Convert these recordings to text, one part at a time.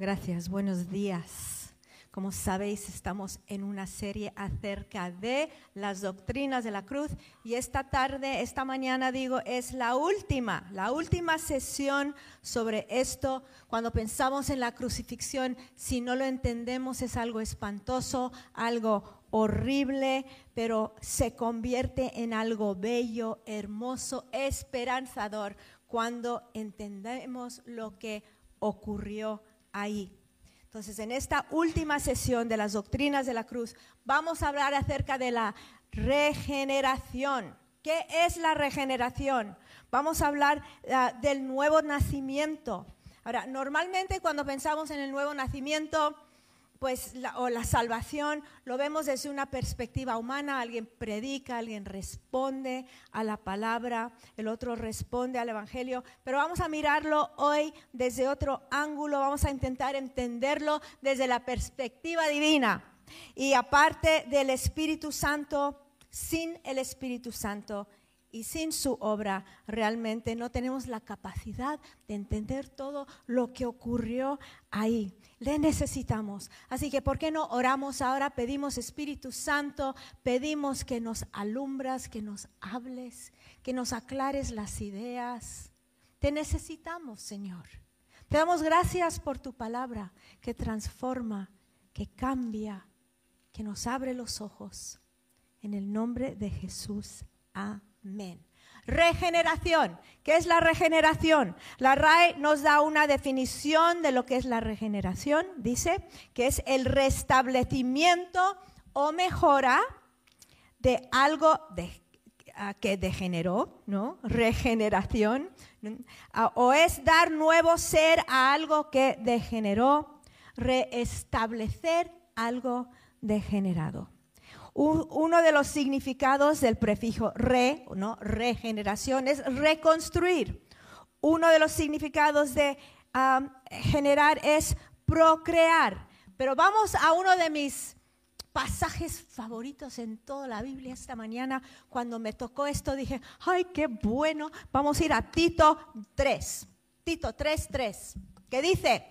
Gracias, buenos días. Como sabéis, estamos en una serie acerca de las doctrinas de la cruz y esta tarde, esta mañana digo, es la última, la última sesión sobre esto. Cuando pensamos en la crucifixión, si no lo entendemos es algo espantoso, algo horrible, pero se convierte en algo bello, hermoso, esperanzador cuando entendemos lo que ocurrió ahí. Entonces, en esta última sesión de las doctrinas de la cruz, vamos a hablar acerca de la regeneración. ¿Qué es la regeneración? Vamos a hablar ah, del nuevo nacimiento. Ahora, normalmente cuando pensamos en el nuevo nacimiento, pues o la salvación lo vemos desde una perspectiva humana, alguien predica, alguien responde a la palabra, el otro responde al evangelio, pero vamos a mirarlo hoy desde otro ángulo, vamos a intentar entenderlo desde la perspectiva divina. Y aparte del Espíritu Santo, sin el Espíritu Santo y sin su obra realmente no tenemos la capacidad de entender todo lo que ocurrió ahí. Le necesitamos. Así que, ¿por qué no oramos ahora? Pedimos Espíritu Santo, pedimos que nos alumbras, que nos hables, que nos aclares las ideas. Te necesitamos, Señor. Te damos gracias por tu palabra que transforma, que cambia, que nos abre los ojos. En el nombre de Jesús. Amén. Regeneración. ¿Qué es la regeneración? La RAE nos da una definición de lo que es la regeneración. Dice que es el restablecimiento o mejora de algo que degeneró, ¿no? Regeneración. O es dar nuevo ser a algo que degeneró, reestablecer algo degenerado uno de los significados del prefijo re, ¿no? regeneración, es reconstruir. Uno de los significados de generar es procrear. Pero vamos a uno de mis pasajes favoritos en toda la Biblia esta mañana. Cuando me tocó esto dije, ay, qué bueno. Vamos a ir a Tito 3. Tito 3, 3. Que dice,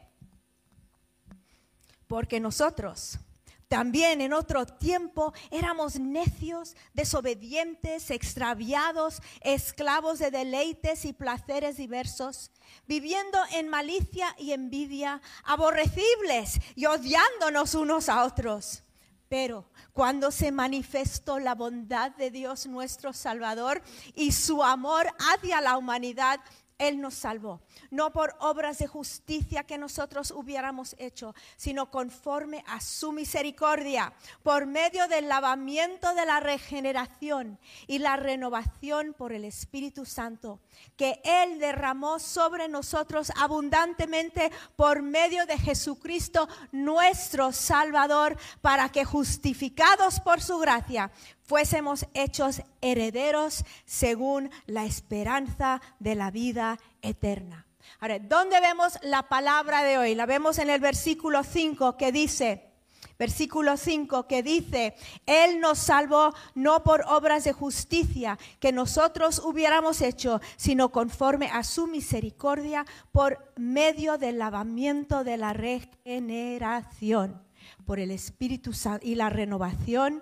porque nosotros también en otro tiempo éramos necios, desobedientes, extraviados, esclavos de deleites y placeres diversos, viviendo en malicia y envidia, aborrecibles y odiándonos unos a otros. Pero cuando se manifestó la bondad de Dios nuestro Salvador y su amor hacia la humanidad, Él nos salvó. No por obras de justicia que nosotros hubiéramos hecho, sino conforme a su misericordia, por medio del lavamiento de la regeneración y la renovación por el Espíritu Santo, que Él derramó sobre nosotros abundantemente por medio de Jesucristo, nuestro Salvador, para que justificados por su gracia, fuésemos hechos herederos según la esperanza de la vida eterna. Ahora, ¿dónde vemos la palabra de hoy? La vemos en el versículo 5 que dice, versículo 5 que dice, Él nos salvó no por obras de justicia que nosotros hubiéramos hecho, sino conforme a su misericordia por medio del lavamiento de la regeneración por el Espíritu Santo y la renovación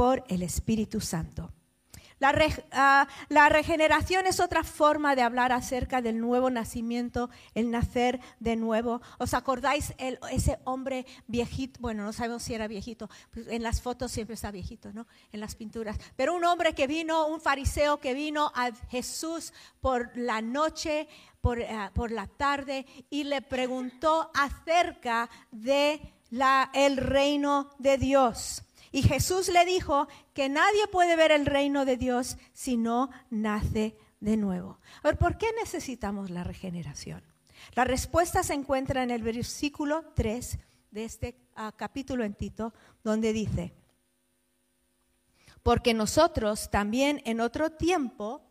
por el Espíritu Santo. Ah, la, regeneración es otra forma de hablar acerca del nuevo nacimiento, el nacer de nuevo. ¿Os acordáis ese hombre viejito? Bueno, no sabemos si era viejito. Pues en las fotos siempre está viejito, ¿no? En las pinturas. Pero un hombre que vino, un fariseo que vino a Jesús por la noche, por, ah, la tarde, y le preguntó acerca de el reino de Dios. Y Jesús le dijo que nadie puede ver el reino de Dios si no nace de nuevo. A ¿por qué necesitamos la regeneración? La respuesta se encuentra en el versículo 3 de este ah, capítulo en Tito, donde dice, porque nosotros también en otro tiempo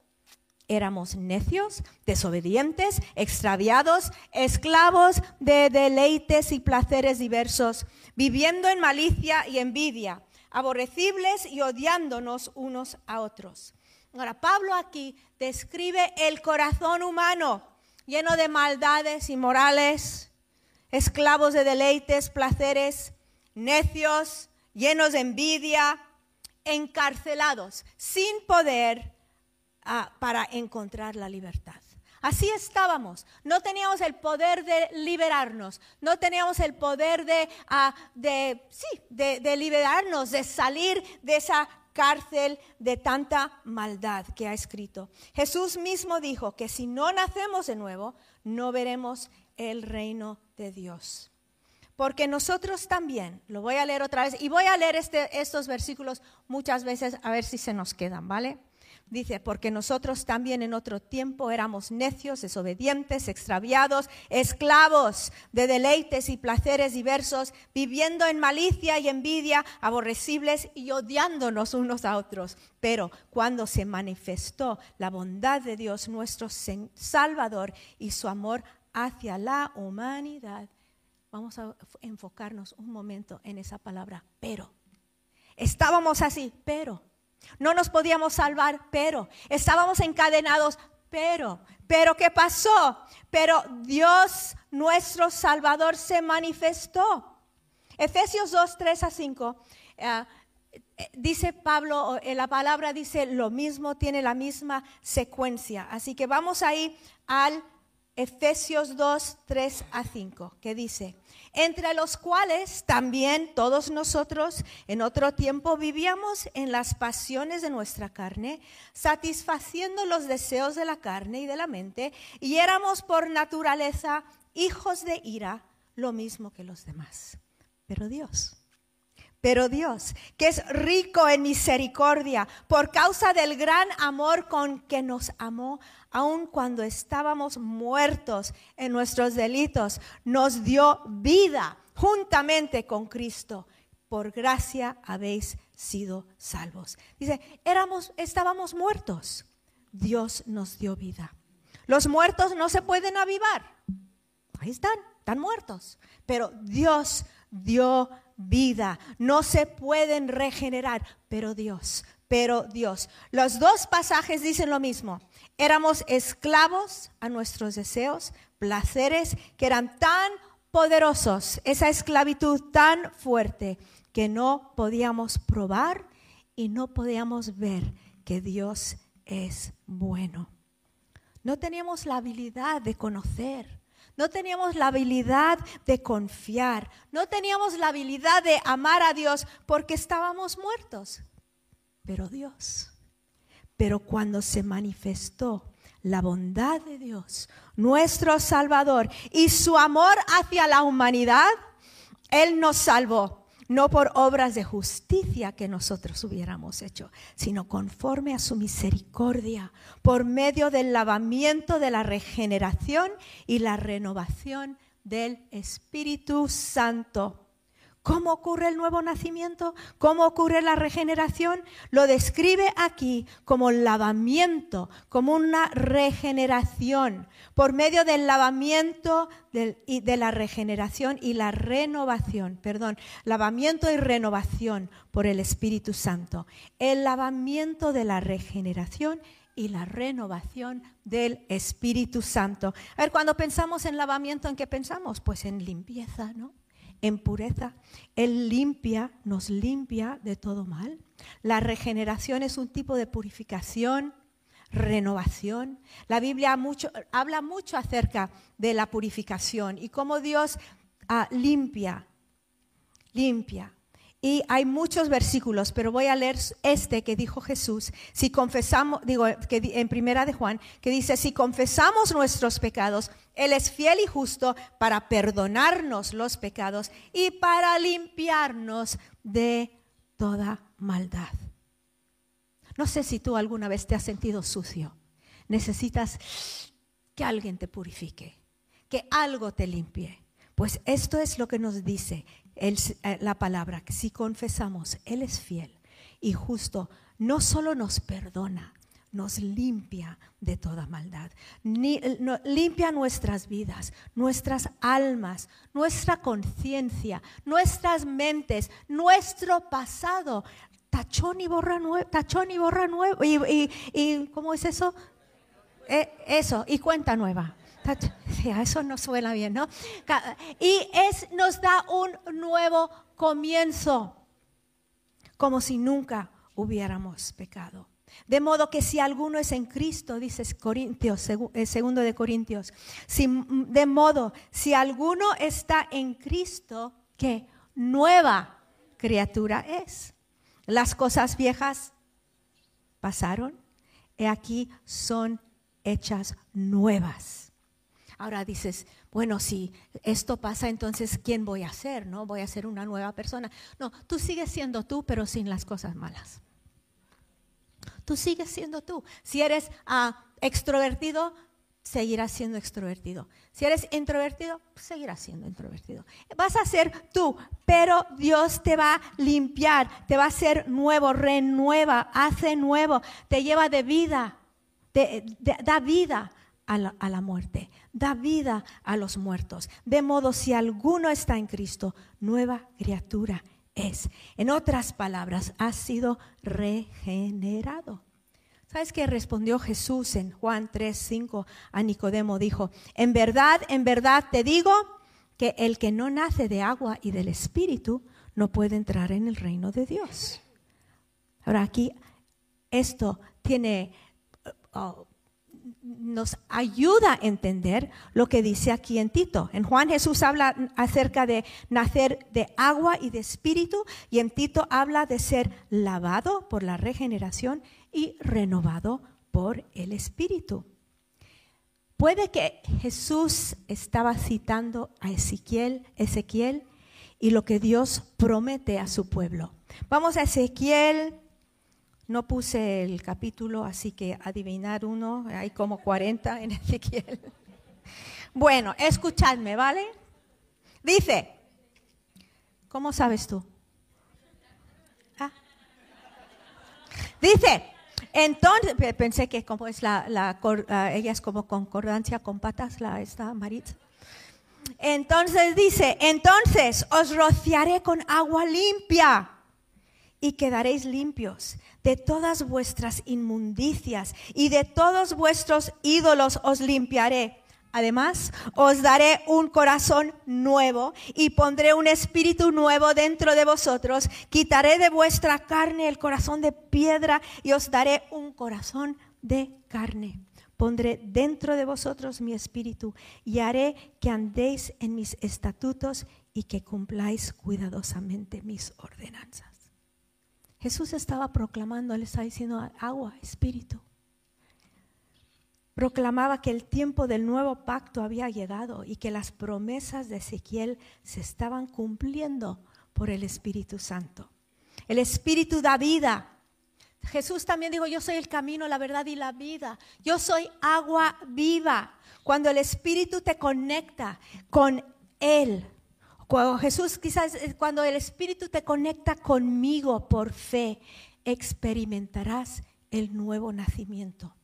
éramos necios, desobedientes, extraviados, esclavos de deleites y placeres diversos, viviendo en malicia y envidia aborrecibles y odiándonos unos a otros. Ahora, Pablo aquí describe el corazón humano lleno de maldades y morales, esclavos de deleites, placeres, necios, llenos de envidia, encarcelados, sin poder ah, para encontrar la libertad. Así estábamos. No teníamos el poder de liberarnos. No teníamos el poder de, ah, de sí, de, de liberarnos, de salir de esa cárcel de tanta maldad que ha escrito. Jesús mismo dijo que si no nacemos de nuevo, no veremos el reino de Dios. Porque nosotros también, lo voy a leer otra vez, y voy a leer este, estos versículos muchas veces a ver si se nos quedan, ¿vale? Dice, porque nosotros también en otro tiempo éramos necios, desobedientes, extraviados, esclavos de deleites y placeres diversos, viviendo en malicia y envidia, aborrecibles y odiándonos unos a otros. Pero cuando se manifestó la bondad de Dios, nuestro Salvador, y su amor hacia la humanidad, vamos a enfocarnos un momento en esa palabra, pero. Estábamos así, pero no nos podíamos salvar, pero estábamos encadenados, pero, pero ¿qué pasó? Pero Dios, nuestro Salvador, se manifestó. Efesios 2, 3 a 5. Eh, dice Pablo, eh, la palabra dice lo mismo, tiene la misma secuencia. Así que vamos ahí al Efesios 2, 3 a 5, que dice, entre los cuales también todos nosotros en otro tiempo vivíamos en las pasiones de nuestra carne, satisfaciendo los deseos de la carne y de la mente, y éramos por naturaleza hijos de ira, lo mismo que los demás. Pero Dios, pero Dios, que es rico en misericordia, por causa del gran amor con que nos amó, aun cuando estábamos muertos en nuestros delitos, nos dio vida juntamente con Cristo. Por gracia habéis sido salvos. Dice, éramos, estábamos muertos. Dios nos dio vida. Los muertos no se pueden avivar. Ahí están, están muertos. Pero Dios dio vida. No se pueden regenerar, pero Dios, pero Dios. Los dos pasajes dicen lo mismo. Éramos esclavos a nuestros deseos, placeres que eran tan poderosos, esa esclavitud tan fuerte que no podíamos probar y no podíamos ver que Dios es bueno. No teníamos la habilidad de conocer, no teníamos la habilidad de confiar, no teníamos la habilidad de amar a Dios porque estábamos muertos. Pero Dios pero cuando se manifestó la bondad de Dios, nuestro Salvador, y su amor hacia la humanidad, Él nos salvó, no por obras de justicia que nosotros hubiéramos hecho, sino conforme a su misericordia, por medio del lavamiento de la regeneración y la renovación del Espíritu Santo ¿Cómo ocurre el nuevo nacimiento? ¿Cómo ocurre la regeneración? Lo describe aquí como lavamiento, como una regeneración, por medio del lavamiento y de la regeneración y la renovación, perdón, lavamiento y renovación por el Espíritu Santo. El lavamiento de la regeneración y la renovación del Espíritu Santo. A ver, cuando pensamos en lavamiento, ¿en qué pensamos? Pues en limpieza, ¿no? En pureza. Él limpia, nos limpia de todo mal. La regeneración es un tipo de purificación, renovación. La Biblia habla mucho acerca de la purificación y cómo Dios ah, limpia, limpia. Y hay muchos versículos, pero voy a leer este que dijo Jesús. Si confesamos, digo, que en primera de Juan, que dice, si confesamos nuestros pecados, Él es fiel y justo para perdonarnos los pecados y para limpiarnos de toda maldad. No sé si tú alguna vez te has sentido sucio. Necesitas que alguien te purifique, que algo te limpie. Pues esto es lo que nos dice eh, la palabra, si confesamos, Él es fiel y justo, no solo nos perdona, nos limpia de toda maldad, limpia nuestras vidas, nuestras almas, nuestra conciencia, nuestras mentes, nuestro pasado. Tachón y borra nuevo, tachón y borra nuevo. Y, ¿Cómo es eso? Eh, eso, y cuenta nueva Eso no suena bien, ¿no? Y es, nos da un nuevo comienzo, como si nunca hubiéramos pecado. De modo que si alguno es en Cristo, dice Corintios, eh, segundo de Corintios, de modo, si alguno está en Cristo, que nueva criatura es. Las cosas viejas pasaron, y aquí son hechas nuevas. Ahora dices, bueno, si esto pasa, entonces ¿quién voy a ser? ¿No? Voy a ser una nueva persona. No, tú sigues siendo tú, pero sin las cosas malas. Tú sigues siendo tú. Si eres ah, extrovertido, seguirás siendo extrovertido. Si eres introvertido, seguirás siendo introvertido. Vas a ser tú, pero Dios te va a limpiar, te va a hacer nuevo, renueva, hace nuevo, te lleva de vida, da vida a la muerte, da vida a los muertos. De modo, si alguno está en Cristo, nueva criatura es. En otras palabras, ha sido regenerado. ¿Sabes qué respondió Jesús en Juan 3, 5 a Nicodemo? Dijo, en verdad, en verdad te digo que el que no nace de agua y del Espíritu no puede entrar en el reino de Dios. Ahora aquí esto tiene, oh, nos ayuda a entender lo que dice aquí en Tito. En Juan Jesús habla acerca de nacer de agua y de espíritu y en Tito habla de ser lavado por la regeneración y renovado por el Espíritu. Puede que Jesús estaba citando a Ezequiel, Ezequiel y lo que Dios promete a su pueblo. Vamos a Ezequiel, no puse el capítulo, así que adivinar uno, hay como 40 en Ezequiel. Bueno, escuchadme, ¿vale? Dice, ¿cómo sabes tú? Ah. Dice, entonces, pensé que como es la, ella es como concordancia con patas, la esta Maritza. Entonces dice, entonces os rociaré con agua limpia y quedaréis limpios de todas vuestras inmundicias y de todos vuestros ídolos os limpiaré. Además, os daré un corazón nuevo y pondré un espíritu nuevo dentro de vosotros. Quitaré de vuestra carne el corazón de piedra y os daré un corazón de carne. Pondré dentro de vosotros mi espíritu y haré que andéis en mis estatutos y que cumpláis cuidadosamente mis ordenanzas. Jesús estaba proclamando, él estaba diciendo agua, espíritu proclamaba que el tiempo del nuevo pacto había llegado y que las promesas de Ezequiel se estaban cumpliendo por el Espíritu Santo. El Espíritu da vida. Jesús también dijo, yo soy el camino, la verdad y la vida. Yo soy agua viva. Cuando el Espíritu te conecta con Él, cuando Jesús quizás eh, cuando el Espíritu te conecta conmigo por fe, experimentarás el nuevo nacimiento.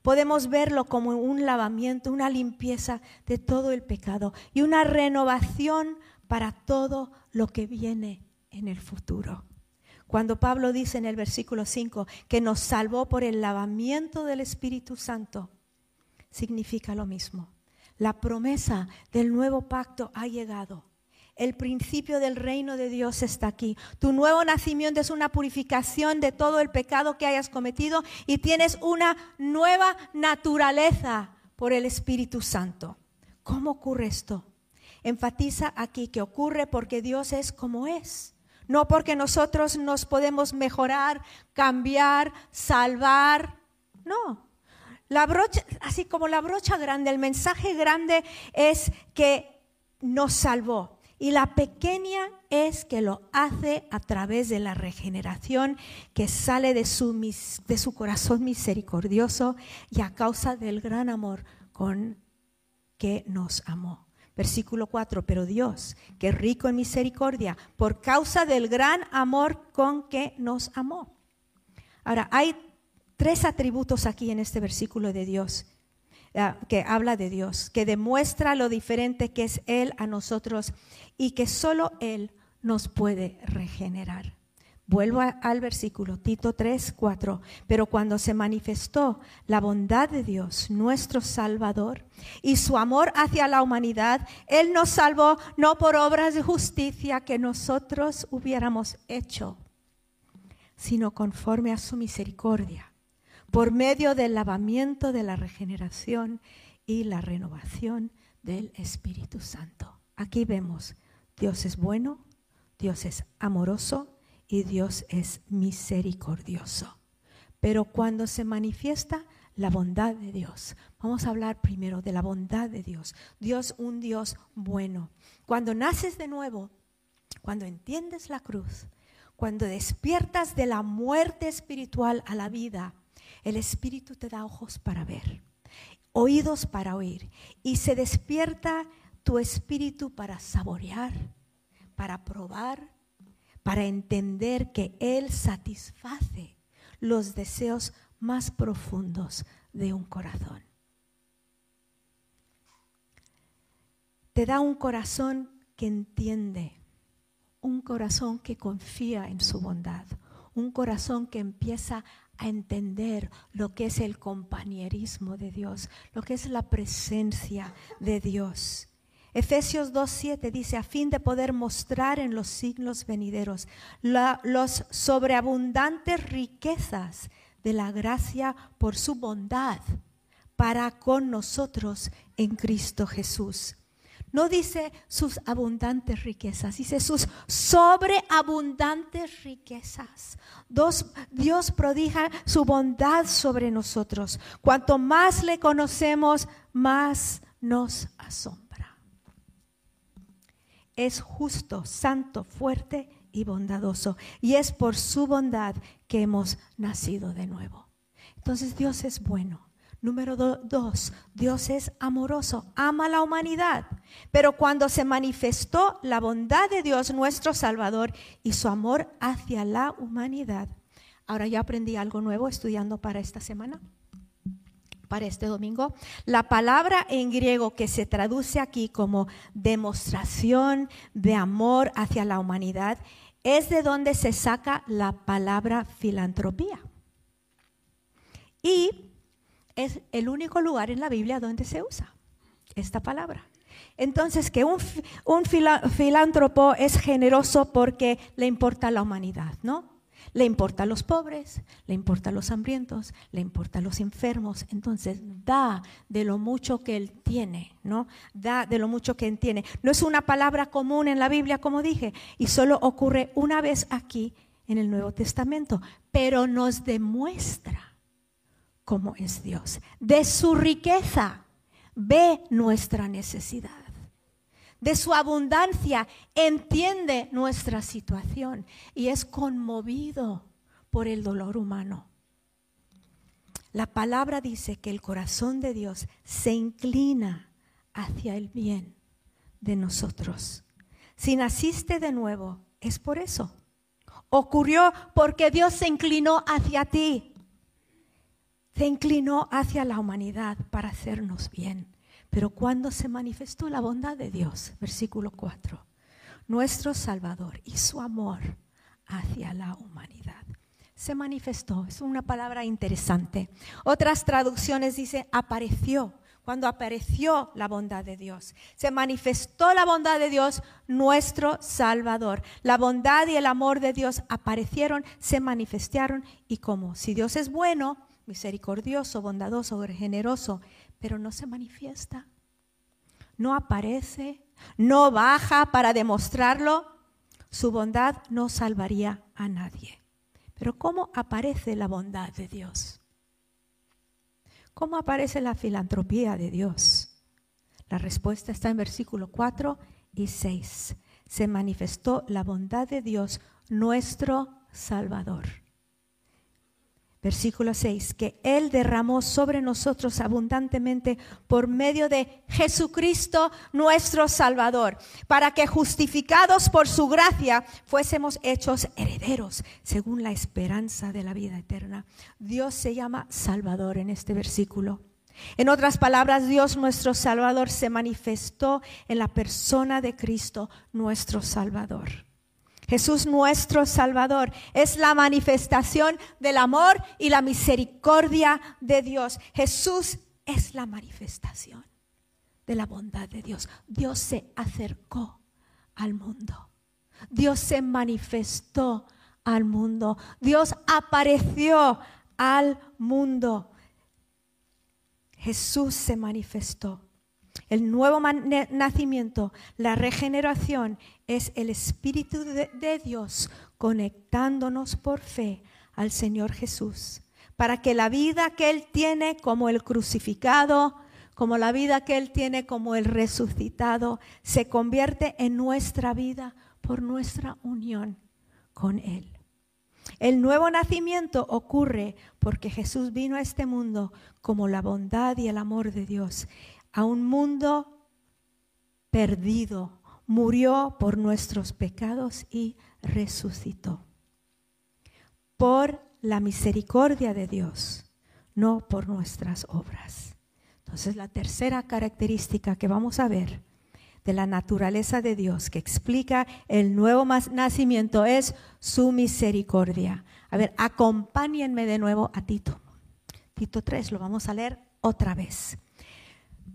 Podemos verlo como un lavamiento, una limpieza de todo el pecado y una renovación para todo lo que viene en el futuro. Cuando Pablo dice en el versículo 5 que nos salvó por el lavamiento del Espíritu Santo, significa lo mismo. La promesa del nuevo pacto ha llegado el principio del reino de Dios está aquí. Tu nuevo nacimiento es una purificación de todo el pecado que hayas cometido y tienes una nueva naturaleza por el Espíritu Santo. ¿Cómo ocurre esto? Enfatiza aquí que ocurre porque Dios es como es. No porque nosotros nos podemos mejorar, cambiar, salvar. No. La brocha, así como la brocha grande, el mensaje grande es que nos salvó. Y la pequeña es que lo hace a través de la regeneración que sale de su, de su corazón misericordioso y a causa del gran amor con que nos amó. Versículo 4, pero Dios, que rico en misericordia, por causa del gran amor con que nos amó. Ahora, hay tres atributos aquí en este versículo de Dios que habla de Dios, que demuestra lo diferente que es Él a nosotros y que solo Él nos puede regenerar. Vuelvo al versículo, Tito 3, 4. Pero cuando se manifestó la bondad de Dios, nuestro Salvador, y su amor hacia la humanidad, Él nos salvó no por obras de justicia que nosotros hubiéramos hecho, sino conforme a su misericordia, por medio del lavamiento de la regeneración y la renovación del Espíritu Santo. Aquí vemos, Dios es bueno, Dios es amoroso, y Dios es misericordioso. Pero cuando se manifiesta la bondad de Dios, vamos a hablar primero de la bondad de Dios. Dios, un Dios bueno. Cuando naces de nuevo, cuando entiendes la cruz, cuando despiertas de la muerte espiritual a la vida, el Espíritu te da ojos para ver, oídos para oír, y se despierta tu espíritu para saborear, para probar, para entender que Él satisface los deseos más profundos de un corazón. Te da un corazón que entiende, un corazón que confía en su bondad, un corazón que empieza a entender lo que es el compañerismo de Dios, lo que es la presencia de Dios. Efesios 2.7 dice, a fin de poder mostrar en los siglos venideros las sobreabundantes riquezas de la gracia por su bondad para con nosotros en Cristo Jesús. No dice sus abundantes riquezas, dice sus sobreabundantes riquezas. Dios prodiga su bondad sobre nosotros. Cuanto más le conocemos, más nos asombra es justo, santo, fuerte y bondadoso. Y es por su bondad que hemos nacido de nuevo. Entonces Dios es bueno. Número dos, Dios es amoroso, ama a la humanidad. Pero cuando se manifestó la bondad de Dios nuestro Salvador y su amor hacia la humanidad, ahora ya aprendí algo nuevo estudiando para esta semana para este domingo. La palabra en griego que se traduce aquí como demostración de amor hacia la humanidad es de donde se saca la palabra filantropía. Y es el único lugar en la Biblia donde se usa esta palabra. Entonces, que un, filántropo es generoso porque le importa la humanidad, ¿no? Le importa a los pobres, le importa a los hambrientos, le importa a los enfermos. Entonces, da de lo mucho que él tiene, ¿no? Da de lo mucho que él tiene. No es una palabra común en la Biblia, como dije, y solo ocurre una vez aquí en el Nuevo Testamento, pero nos demuestra cómo es Dios. De su riqueza ve nuestra necesidad de su abundancia, entiende nuestra situación y es conmovido por el dolor humano. La palabra dice que el corazón de Dios se inclina hacia el bien de nosotros. Si naciste de nuevo, es por eso. Ocurrió porque Dios se inclinó hacia ti. Se inclinó hacia la humanidad para hacernos bien. Pero cuando se manifestó la bondad de Dios, versículo 4, nuestro Salvador y su amor hacia la humanidad. Se manifestó, es una palabra interesante. Otras traducciones dicen apareció, cuando apareció la bondad de Dios. Se manifestó la bondad de Dios, nuestro Salvador. La bondad y el amor de Dios aparecieron, se manifestaron y como si Dios es bueno, misericordioso, bondadoso, generoso, pero no se manifiesta, no aparece, no baja para demostrarlo, su bondad no salvaría a nadie. Pero ¿cómo aparece la bondad de Dios? ¿Cómo aparece la filantropía de Dios? La respuesta está en versículo 4 y 6. Se manifestó la bondad de Dios, nuestro Salvador Versículo 6, que Él derramó sobre nosotros abundantemente por medio de Jesucristo nuestro Salvador, para que justificados por su gracia fuésemos hechos herederos según la esperanza de la vida eterna. Dios se llama Salvador en este versículo. En otras palabras, Dios nuestro Salvador se manifestó en la persona de Cristo nuestro Salvador. Jesús nuestro Salvador es la manifestación del amor y la misericordia de Dios. Jesús es la manifestación de la bondad de Dios. Dios se acercó al mundo. Dios se manifestó al mundo. Dios apareció al mundo. Jesús se manifestó. El nuevo nacimiento, la regeneración, es el Espíritu de, Dios conectándonos por fe al Señor Jesús, para que la vida que Él tiene como el crucificado, como la vida que Él tiene como el resucitado, se convierte en nuestra vida por nuestra unión con Él. El nuevo nacimiento ocurre porque Jesús vino a este mundo como la bondad y el amor de Dios, a un mundo perdido, murió por nuestros pecados y resucitó. Por la misericordia de Dios, no por nuestras obras. Entonces la tercera característica que vamos a ver de la naturaleza de Dios que explica el nuevo nacimiento es su misericordia. A ver, acompáñenme de nuevo a Tito. Tito 3, lo vamos a leer otra vez.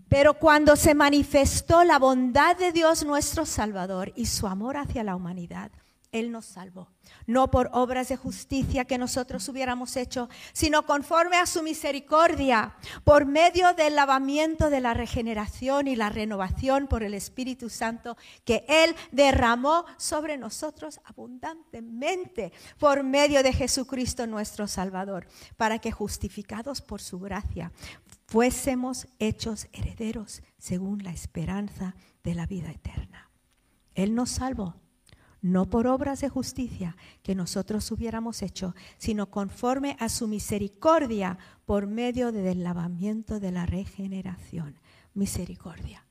Pero cuando se manifestó la bondad de Dios nuestro Salvador y su amor hacia la humanidad, Él nos salvó no por obras de justicia que nosotros hubiéramos hecho, sino conforme a su misericordia, por medio del lavamiento de la regeneración y la renovación por el Espíritu Santo que Él derramó sobre nosotros abundantemente por medio de Jesucristo nuestro Salvador, para que justificados por su gracia fuésemos hechos herederos según la esperanza de la vida eterna. Él nos salvó no por obras de justicia que nosotros hubiéramos hecho, sino conforme a su misericordia por medio del lavamiento de la regeneración. Misericordia.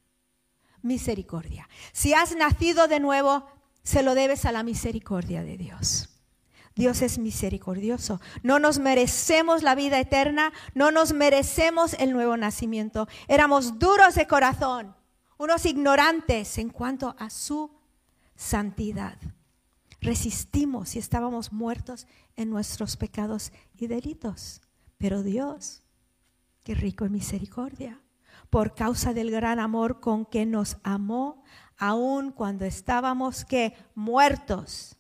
Misericordia. Si has nacido de nuevo, se lo debes a la misericordia de Dios. Dios es misericordioso. No nos merecemos la vida eterna, no nos merecemos el nuevo nacimiento. Éramos duros de corazón, unos ignorantes en cuanto a su santidad. Resistimos y estábamos muertos en nuestros pecados y delitos. Pero Dios, qué rico en misericordia, por causa del gran amor con que nos amó, aun cuando estábamos que muertos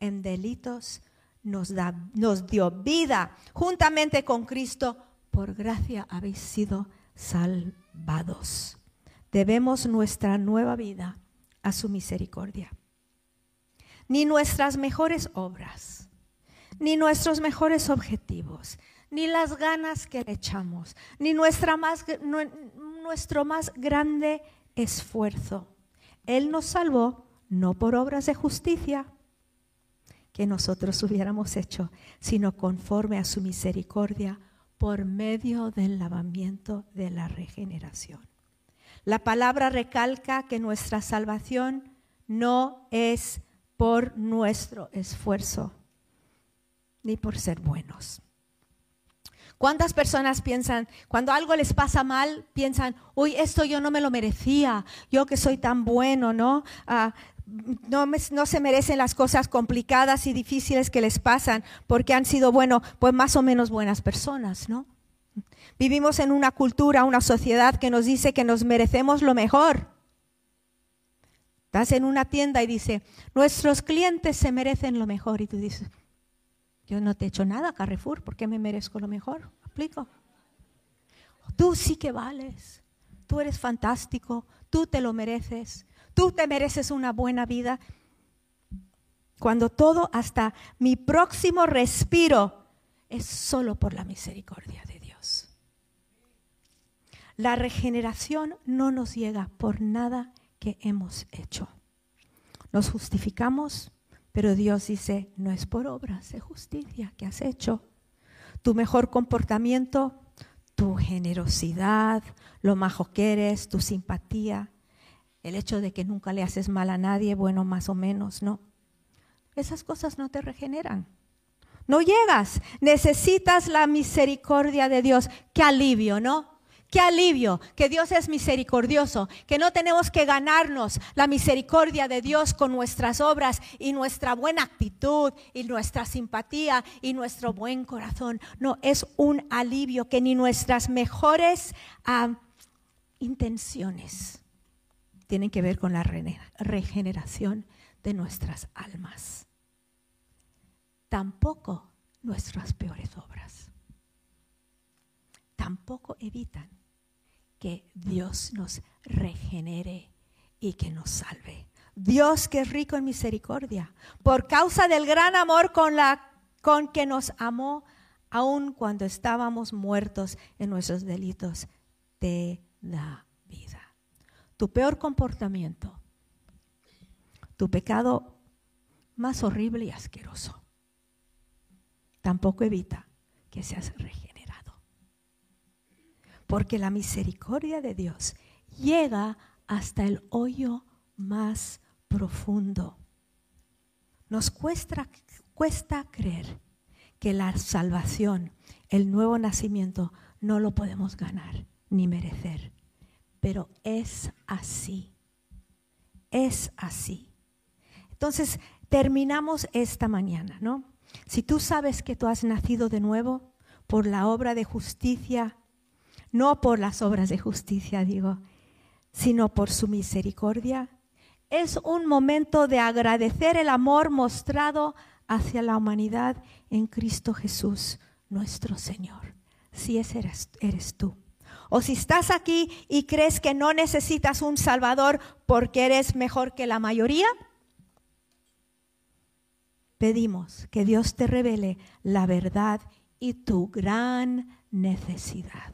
en delitos, nos, da, nos dio vida juntamente con Cristo. Por gracia habéis sido salvados. Debemos nuestra nueva vida a su misericordia. Ni nuestras mejores obras, ni nuestros mejores objetivos, ni las ganas que le echamos, ni nuestro más grande esfuerzo. Él nos salvó no por obras de justicia que nosotros hubiéramos hecho, sino conforme a su misericordia por medio del lavamiento de la regeneración. La palabra recalca que nuestra salvación no es por nuestro esfuerzo, ni por ser buenos. ¿Cuántas personas piensan, cuando algo les pasa mal, piensan, uy, esto yo no me lo merecía, yo que soy tan bueno, ¿no? Ah, no, no, se merecen las cosas complicadas y difíciles que les pasan porque han sido, bueno, pues más o menos buenas personas, ¿no? Vivimos en una cultura, una sociedad que nos dice que nos merecemos lo mejor. Estás en una tienda y dice, nuestros clientes se merecen lo mejor. Y tú dices, yo no te he hecho nada, Carrefour, ¿por qué me merezco lo mejor? ¿Aplico? Tú sí que vales, tú eres fantástico, tú te lo mereces, tú te mereces una buena vida. Cuando todo, hasta mi próximo respiro, es solo por la misericordia de la regeneración no nos llega por nada que hemos hecho. Nos justificamos, pero Dios dice, no es por obras de justicia que has hecho. Tu mejor comportamiento, tu generosidad, lo majo que eres, tu simpatía, el hecho de que nunca le haces mal a nadie, bueno, más o menos, ¿no? Esas cosas no te regeneran. No llegas, necesitas la misericordia de Dios. Qué alivio, ¿no? Qué alivio que Dios es misericordioso, que no tenemos que ganarnos la misericordia de Dios con nuestras obras y nuestra buena actitud y nuestra simpatía y nuestro buen corazón. No, es un alivio que ni nuestras mejores ah, intenciones tienen que ver con la regeneración de nuestras almas. Tampoco nuestras peores obras. Tampoco evitan que Dios nos regenere y que nos salve. Dios que es rico en misericordia, por causa del gran amor con, la, con que nos amó, aun cuando estábamos muertos en nuestros delitos, te da vida. Tu peor comportamiento, tu pecado más horrible y asqueroso, tampoco evita que seas regenerado porque la misericordia de Dios llega hasta el hoyo más profundo. Nos cuesta, cuesta creer que la salvación, el nuevo nacimiento, no lo podemos ganar ni merecer. Pero es así. Es así. Entonces, terminamos esta mañana, ¿no? Si tú sabes que tú has nacido de nuevo por la obra de justicia no por las obras de justicia, digo, sino por su misericordia. Es un momento de agradecer el amor mostrado hacia la humanidad en Cristo Jesús, nuestro Señor. Si ese eres, eres tú. O si estás aquí y crees que no necesitas un Salvador porque eres mejor que la mayoría, pedimos que Dios te revele la verdad y tu gran necesidad.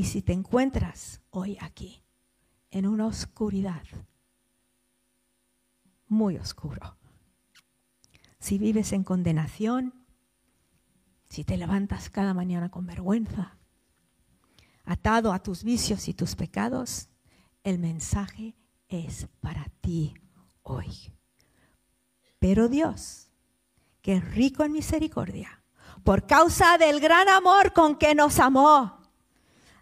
Y si te encuentras hoy aquí, en una oscuridad, muy oscuro, si vives en condenación, si te levantas cada mañana con vergüenza, atado a tus vicios y tus pecados, el mensaje es para ti hoy. Pero Dios, que es rico en misericordia, por causa del gran amor con que nos amó,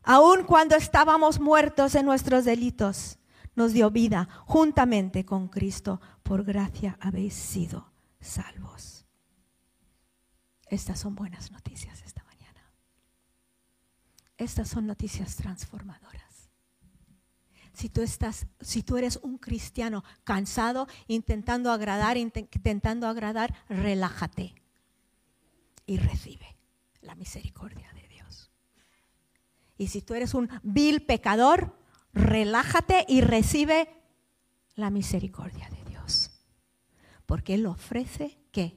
aun cuando estábamos muertos en nuestros delitos, nos dio vida juntamente con Cristo. Por gracia habéis sido salvos. Estas son buenas noticias esta mañana. Estas son noticias transformadoras. Si tú estás, si tú eres un cristiano cansado, intentando agradar, intentando agradar, relájate y recibe la misericordia de y si tú eres un vil pecador, relájate y recibe la misericordia de Dios. Porque Él ofrece, ¿qué?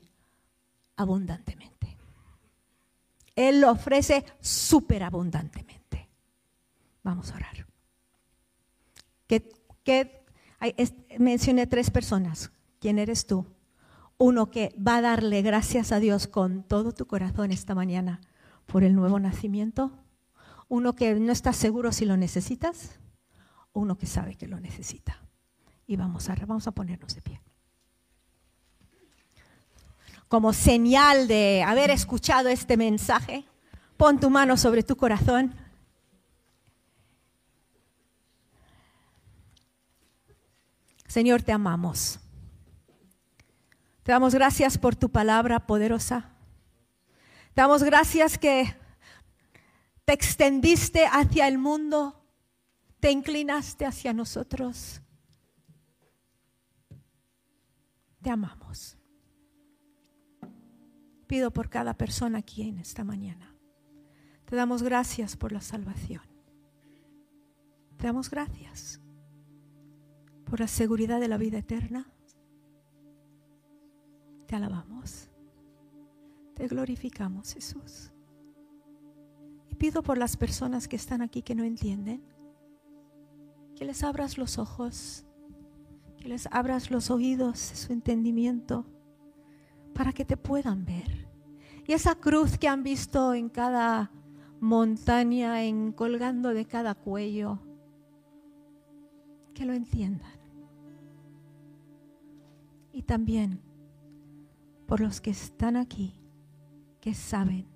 Abundantemente. Él lo ofrece superabundantemente. Vamos a orar. Que, mencioné tres personas. ¿Quién eres tú? Uno que va a darle gracias a Dios con todo tu corazón esta mañana por el nuevo nacimiento uno que no está seguro si lo necesitas, uno que sabe que lo necesita. Y vamos a, vamos a ponernos de pie. Como señal de haber escuchado este mensaje, pon tu mano sobre tu corazón. Señor, te amamos. Te damos gracias por tu palabra poderosa. Te damos gracias que te extendiste hacia el mundo, te inclinaste hacia nosotros. Te amamos. Pido por cada persona aquí en esta mañana. Te damos gracias por la salvación. Te damos gracias por la seguridad de la vida eterna. Te alabamos. Te glorificamos, Jesús pido por las personas que están aquí que no entienden, que les abras los ojos, que les abras los oídos, su entendimiento, para que te puedan ver. Y esa cruz que han visto en cada montaña, en colgando de cada cuello, que lo entiendan. Y también por los que están aquí, que saben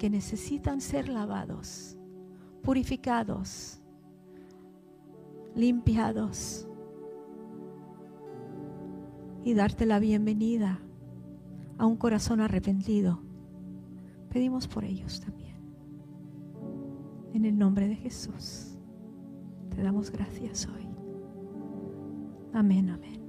que necesitan ser lavados, purificados, limpiados y darte la bienvenida a un corazón arrepentido. Pedimos por ellos también. En el nombre de Jesús, te damos gracias hoy. Amén, amén.